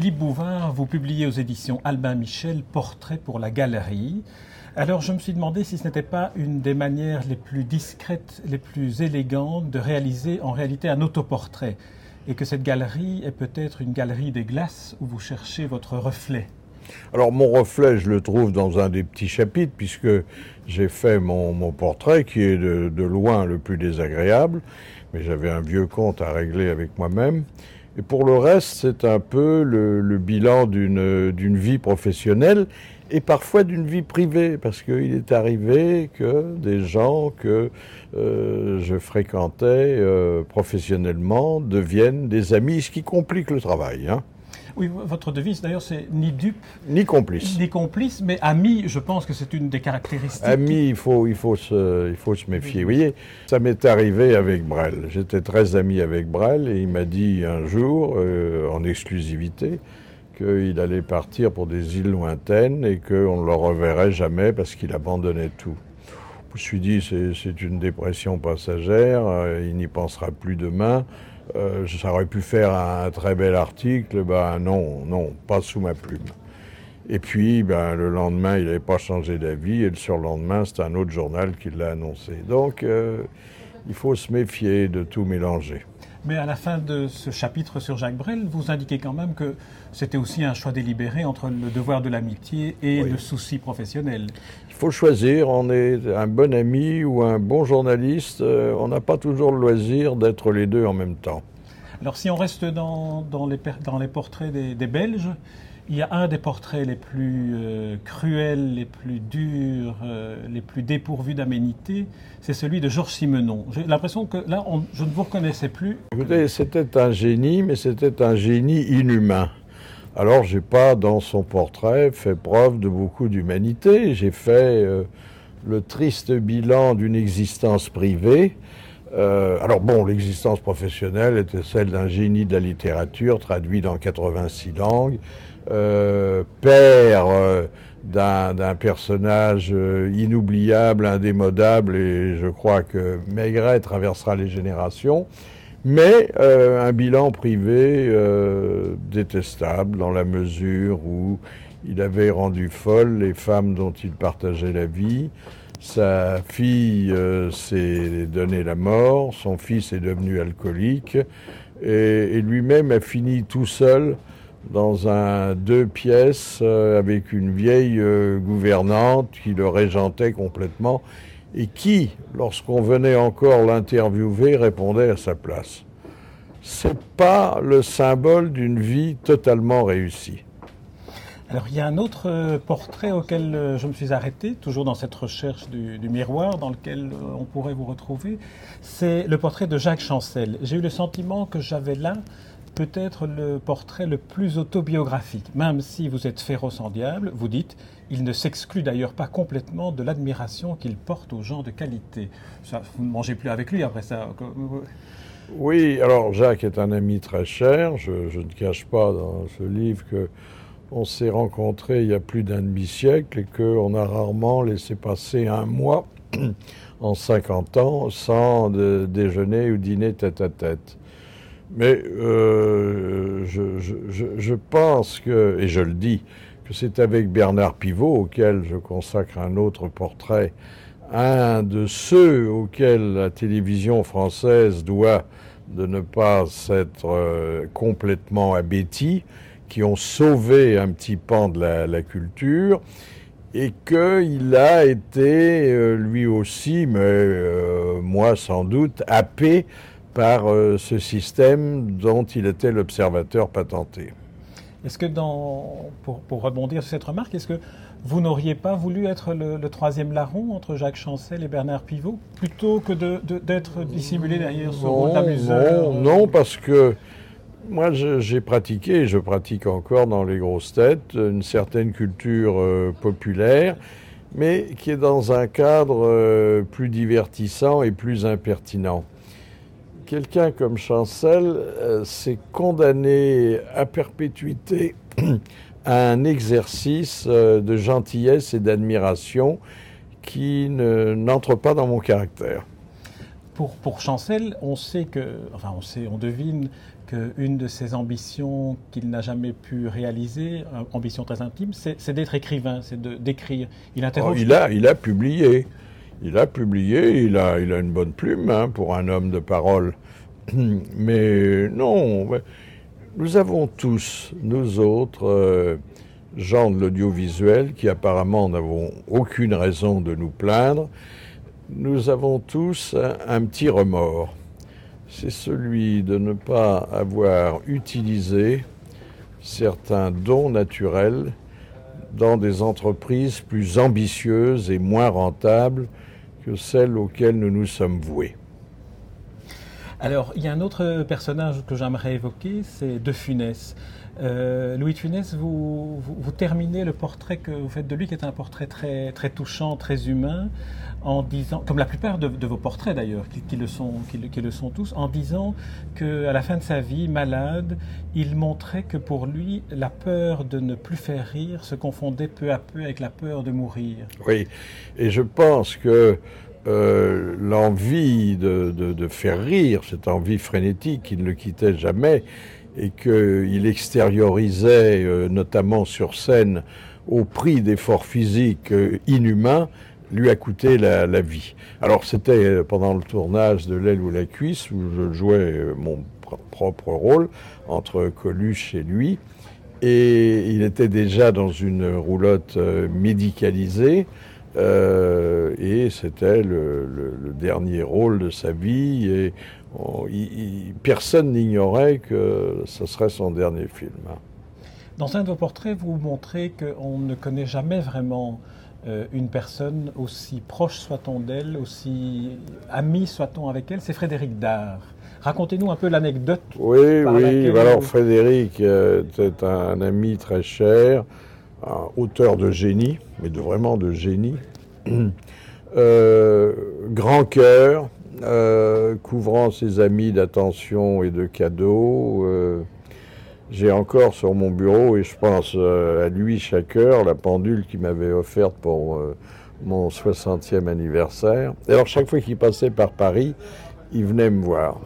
Philippe Bouvard, vous publiez aux éditions Albin Michel Portrait pour la galerie. Alors je me suis demandé si ce n'était pas une des manières les plus discrètes, les plus élégantes de réaliser en réalité un autoportrait et que cette galerie est peut-être une galerie des glaces où vous cherchez votre reflet. Alors mon reflet, je le trouve dans un des petits chapitres, puisque j'ai fait mon, portrait, qui est de, loin le plus désagréable, mais j'avais un vieux compte à régler avec moi-même. Et pour le reste, c'est un peu le, bilan d'une vie professionnelle et parfois d'une vie privée, parce qu'il est arrivé que des gens que euh, je fréquentais euh, professionnellement deviennent des amis, ce qui complique le travail. Hein. Oui, votre devise d'ailleurs c'est ni dupe, ni complice. Ni complice, mais ami, je pense que c'est une des caractéristiques. Ami, il faut, il faut, se, il faut se méfier. Vous voyez, ça m'est arrivé avec Brel. J'étais très ami avec Brel et il m'a dit un jour, euh, en exclusivité, qu'il allait partir pour des îles lointaines et qu'on ne le reverrait jamais parce qu'il abandonnait tout. Je me suis dit, c'est une dépression passagère, euh, il n'y pensera plus demain. Euh, ça aurait pu faire un, très bel article, ben non, non, pas sous ma plume. Et puis, ben, le lendemain, il n'avait pas changé d'avis, et le surlendemain, c'est un autre journal qui l'a annoncé. Donc, euh, il faut se méfier de tout mélanger. Mais à la fin de ce chapitre sur Jacques Brel, vous indiquez quand même que c'était aussi un choix délibéré entre le devoir de l'amitié et le souci professionnel. Il faut choisir, on est un bon ami ou un bon journaliste, euh, on n'a pas toujours le loisir d'être les deux en même temps. Alors si on reste dans, les, dans les, portraits des, Belges, il y a un des portraits les plus euh, cruels, les plus durs, euh, les plus dépourvus d'aménité, c'est celui de Georges Simenon. J'ai l'impression que là, je ne vous reconnaissais plus. Écoutez, c'était un génie, mais c'était un génie inhumain. Alors, j'ai pas, dans son portrait, fait preuve de beaucoup d'humanité. J'ai fait euh, le triste bilan d'une existence privée euh, alors bon, l'existence professionnelle était celle d'un génie de la littérature, traduit dans 86 langues, euh, père euh, d'un personnage inoubliable, indémodable, et je crois que Maigret traversera les générations, mais un bilan privé détestable dans la mesure où il avait rendu folles les femmes dont il partageait la vie, sa fille euh, s'est donnée la mort, son fils est devenu alcoolique et, lui-même a fini tout seul dans un deux pièces euh, avec une vieille euh, gouvernante qui le régentait complètement et qui, lorsqu'on venait encore l'interviewer, répondait à sa place. C'est pas le symbole d'une vie totalement réussie. Alors il y a un autre euh, portrait auquel euh, je me suis arrêté, toujours dans cette recherche du, miroir dans lequel euh, on pourrait vous retrouver. C'est le portrait de Jacques Chancel. J'ai eu le sentiment que j'avais là peut-être le portrait le plus autobiographique. Même si vous êtes féroce en diable, vous dites, il ne s'exclut d'ailleurs pas complètement de l'admiration qu'il porte aux gens de qualité. Ça, vous ne mangez plus avec lui après ça. Oui, alors Jacques est un ami très cher. Je, je ne cache pas dans ce livre que on s'est rencontrés il y a plus d'un demi-siècle et qu'on a rarement laissé passer un mois en 50 ans sans déjeuner ou dîner tête à tête. Mais euh, je, pense que, et je le dis, que c'est avec Bernard Pivot, auquel je consacre un autre portrait, un de ceux auxquels la télévision française doit de ne pas s'être euh, complètement abétie, qui ont sauvé un petit pan de la, culture et qu'il a été euh, lui aussi, mais euh, moi sans doute, happé par euh, ce système dont il était l'observateur patenté. Est-ce que, dans, pour, rebondir sur cette remarque, est-ce que vous n'auriez pas voulu être le, troisième larron entre Jacques Chancel et Bernard Pivot, plutôt que d'être dissimulé derrière ce rôle d'amuseur Non, non, parce que moi, j'ai pratiqué, et je pratique encore dans les grosses têtes, une certaine culture euh, populaire, mais qui est dans un cadre euh, plus divertissant et plus impertinent. Quelqu'un comme Chancel euh, s'est condamné à perpétuité à un exercice de gentillesse et d'admiration qui n'entre pas dans mon caractère. Pour, pour Chancel, on sait que, enfin on sait, on devine qu'une de ses ambitions qu'il n'a jamais pu réaliser, ambition très intime, c'est d'être écrivain, c'est d'écrire. Il interroge. Oh, il, a, il a publié. Il a publié, il a, il a une bonne plume hein, pour un homme de parole. Mais non, nous avons tous, nous autres, euh, gens de l'audiovisuel, qui apparemment n'avons aucune raison de nous plaindre, nous avons tous un petit remords c'est celui de ne pas avoir utilisé certains dons naturels dans des entreprises plus ambitieuses et moins rentables que celles auxquelles nous nous sommes voués. Alors, il y a un autre personnage que j'aimerais évoquer, c'est De Funès. Euh, Louis Funès, vous, terminez le portrait que vous faites de lui, qui est un portrait très, très touchant, très humain, en disant, comme la plupart de, vos portraits d'ailleurs, qui, le sont, qui, le sont tous, en disant qu'à la fin de sa vie, malade, il montrait que pour lui, la peur de ne plus faire rire se confondait peu à peu avec la peur de mourir. Oui, et je pense que euh, l'envie de, de, faire rire, cette envie frénétique qui ne le quittait jamais, et qu'il extériorisait euh, notamment sur scène au prix d'efforts physiques euh, inhumains, lui a coûté la, vie. Alors c'était pendant le tournage de L'aile ou la cuisse où je jouais mon propre rôle entre Coluche et lui. Et il était déjà dans une roulotte médicalisée. Et c'était le, le, dernier rôle de sa vie. Et personne n'ignorait que ce serait son dernier film. Dans un de vos portraits, vous montrez qu'on ne connaît jamais vraiment euh, une personne, aussi proche soit-on d'elle, aussi ami soit-on avec elle, c'est Frédéric Dard. Racontez-nous un peu l'anecdote. Oui, oui. Alors Frédéric euh, était un ami très cher, un auteur de génie, mais de vraiment de génie. Euh, grand cœur, euh, couvrant ses amis d'attention et de cadeaux. Euh, j'ai encore sur mon bureau, et je pense à lui chaque heure, la pendule qu'il m'avait offerte pour mon 60e anniversaire. Et alors, chaque fois qu'il passait par Paris, il venait me voir.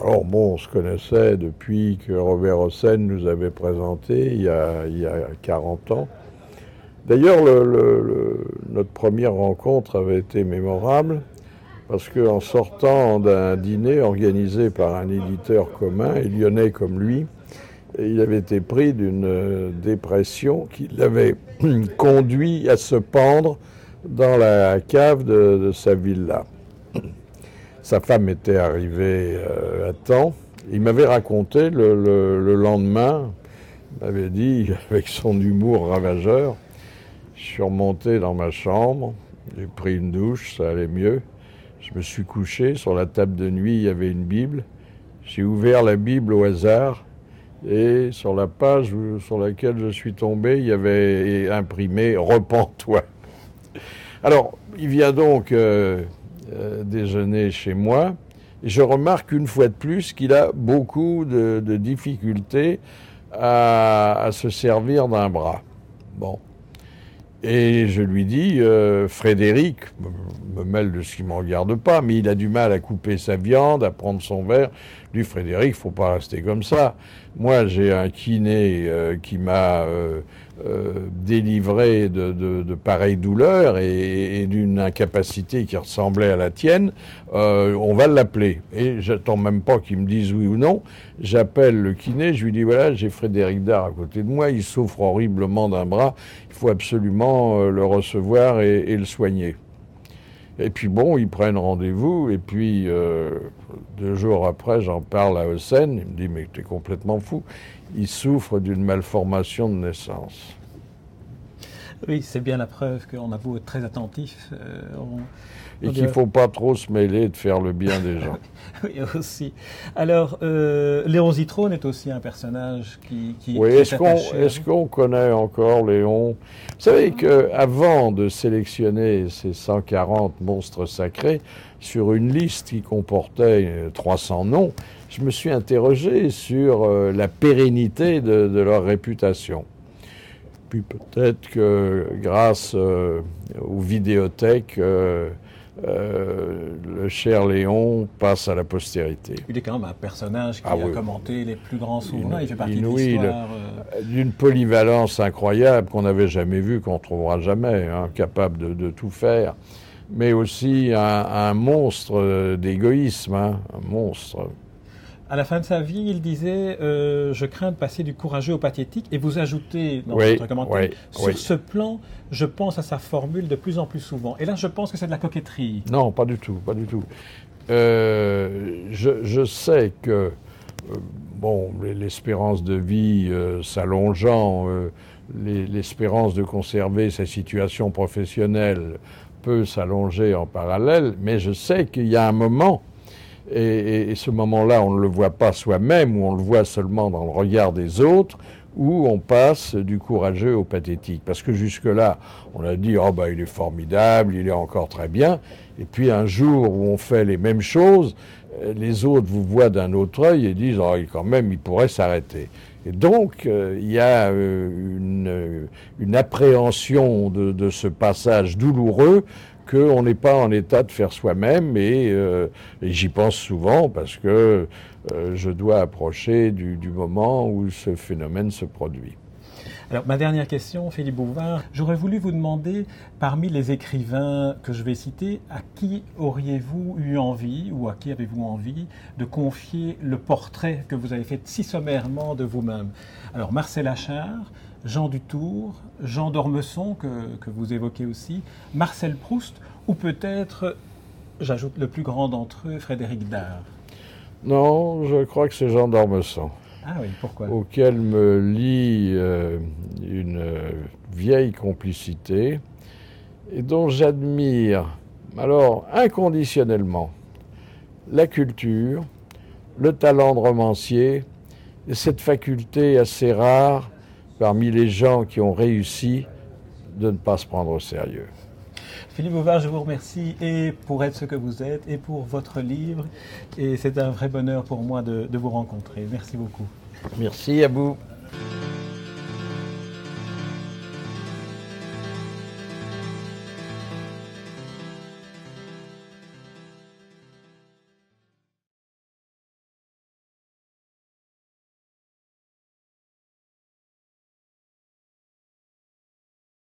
Alors bon, on se connaissait depuis que Robert Hossein nous avait présenté il y a, il y a 40 ans. D'ailleurs, notre première rencontre avait été mémorable parce qu'en sortant d'un dîner organisé par un éditeur commun, et lyonnais comme lui, il avait été pris d'une dépression qui l'avait conduit à se pendre dans la cave de, sa villa. Sa femme était arrivée euh, à temps. Il m'avait raconté le lendemain, il m'avait dit, avec son humour ravageur, je suis remonté dans ma chambre, j'ai pris une douche, ça allait mieux. Je me suis couché, sur la table de nuit, il y avait une Bible. J'ai ouvert la Bible au hasard et sur la page sur laquelle je suis tombé, il y avait imprimé Repens-toi. Alors, il vient donc euh, euh, déjeuner chez moi et je remarque une fois de plus qu'il a beaucoup de, difficultés à, à, se servir d'un bras. Bon. Et je lui dis, euh, Frédéric, me mêle de ce qui ne me regarde pas, mais il a du mal à couper sa viande, à prendre son verre. Lui, Frédéric, faut pas rester comme ça. Moi, j'ai un kiné euh, qui m'a euh, euh, délivré de, de, pareilles douleurs et, d'une incapacité qui ressemblait à la tienne. on va l'appeler. Et j'attends même pas qu'il me dise oui ou non. J'appelle le kiné, je lui dis voilà, j'ai Frédéric Dard à côté de moi, il souffre horriblement d'un bras, il faut absolument le recevoir et le soigner. Et puis bon, ils prennent rendez-vous, et puis euh, deux jours après, j'en parle à Hossein, il me dit Mais tu es complètement fou. Il souffre d'une malformation de naissance. Oui, c'est bien la preuve qu'on a beau être très attentif. Euh, et qu'il ne faut pas trop se mêler de faire le bien des gens. oui, aussi. Alors, euh, Léon Zitrone est aussi un personnage qui. qui oui, est-ce qu'on connaît encore Léon? Vous savez qu'avant de sélectionner ces 140 monstres sacrés sur une liste qui comportait 300 noms, je me suis interrogé sur euh, la pérennité de, leur réputation. Puis peut-être que grâce euh, aux vidéothèques, euh, le cher Léon passe à la postérité. Il est quand même un personnage qui Ah a oui. commenté les plus grands souverains. Il fait partie Inouï, de l'histoire. euh, D'une polyvalence incroyable qu'on n'avait jamais vue, qu'on ne trouvera jamais, hein, capable de, de tout faire, mais aussi un, un monstre euh, d'égoïsme, hein, un monstre. À la fin de sa vie, il disait euh, Je crains de passer du courageux au pathétique. Et vous ajoutez dans Oui, votre commentaire oui, Sur oui. ce plan, je pense à sa formule de plus en plus souvent. Et là, je pense que c'est de la coquetterie. Non, pas du tout, pas du tout. Euh, je, je sais que, euh, bon, l'espérance de vie s'allongeant, les- l'espérance de conserver sa situation professionnelle peut s'allonger en parallèle, mais je sais qu'il y a un moment, et, et- et ce moment-là, on ne le voit pas soi-même, ou on le voit seulement dans le regard des autres, où on passe du courageux au pathétique. Parce que jusque-là, on a dit, oh ben il est formidable, il est encore très bien. Et puis un jour où on fait les mêmes choses, euh, les autres vous voient d'un autre œil et disent, oh quand même, il pourrait s'arrêter. Et donc, euh, il y a euh, une, une appréhension de, de ce passage douloureux qu'on n'est pas en état de faire soi-même. Et, euh, j'y pense souvent parce que euh, je dois approcher du, du moment où ce phénomène se produit. Alors, ma dernière question, Philippe Bouvard, j'aurais voulu vous demander, parmi les écrivains que je vais citer, à qui auriez-vous eu envie, ou à qui avez-vous envie, de confier le portrait que vous avez fait si sommairement de vous-même? Alors, Marcel Achard, Jean Dutour, Jean d'Ormesson, que, que vous évoquez aussi, Marcel Proust, ou peut-être, j'ajoute le plus grand d'entre eux, Frédéric Dard? Non, je crois que c'est Jean d'Ormesson, Ah oui, pourquoi? Auquel me lie euh, une vieille complicité et dont j'admire, alors inconditionnellement, la culture, le talent de romancier et cette faculté assez rare parmi les gens qui ont réussi de ne pas se prendre au sérieux. Philippe Bouvard, je vous remercie et pour être ce que vous êtes et pour votre livre. Et c'est un vrai bonheur pour moi de, de vous rencontrer. Merci beaucoup. Merci à vous.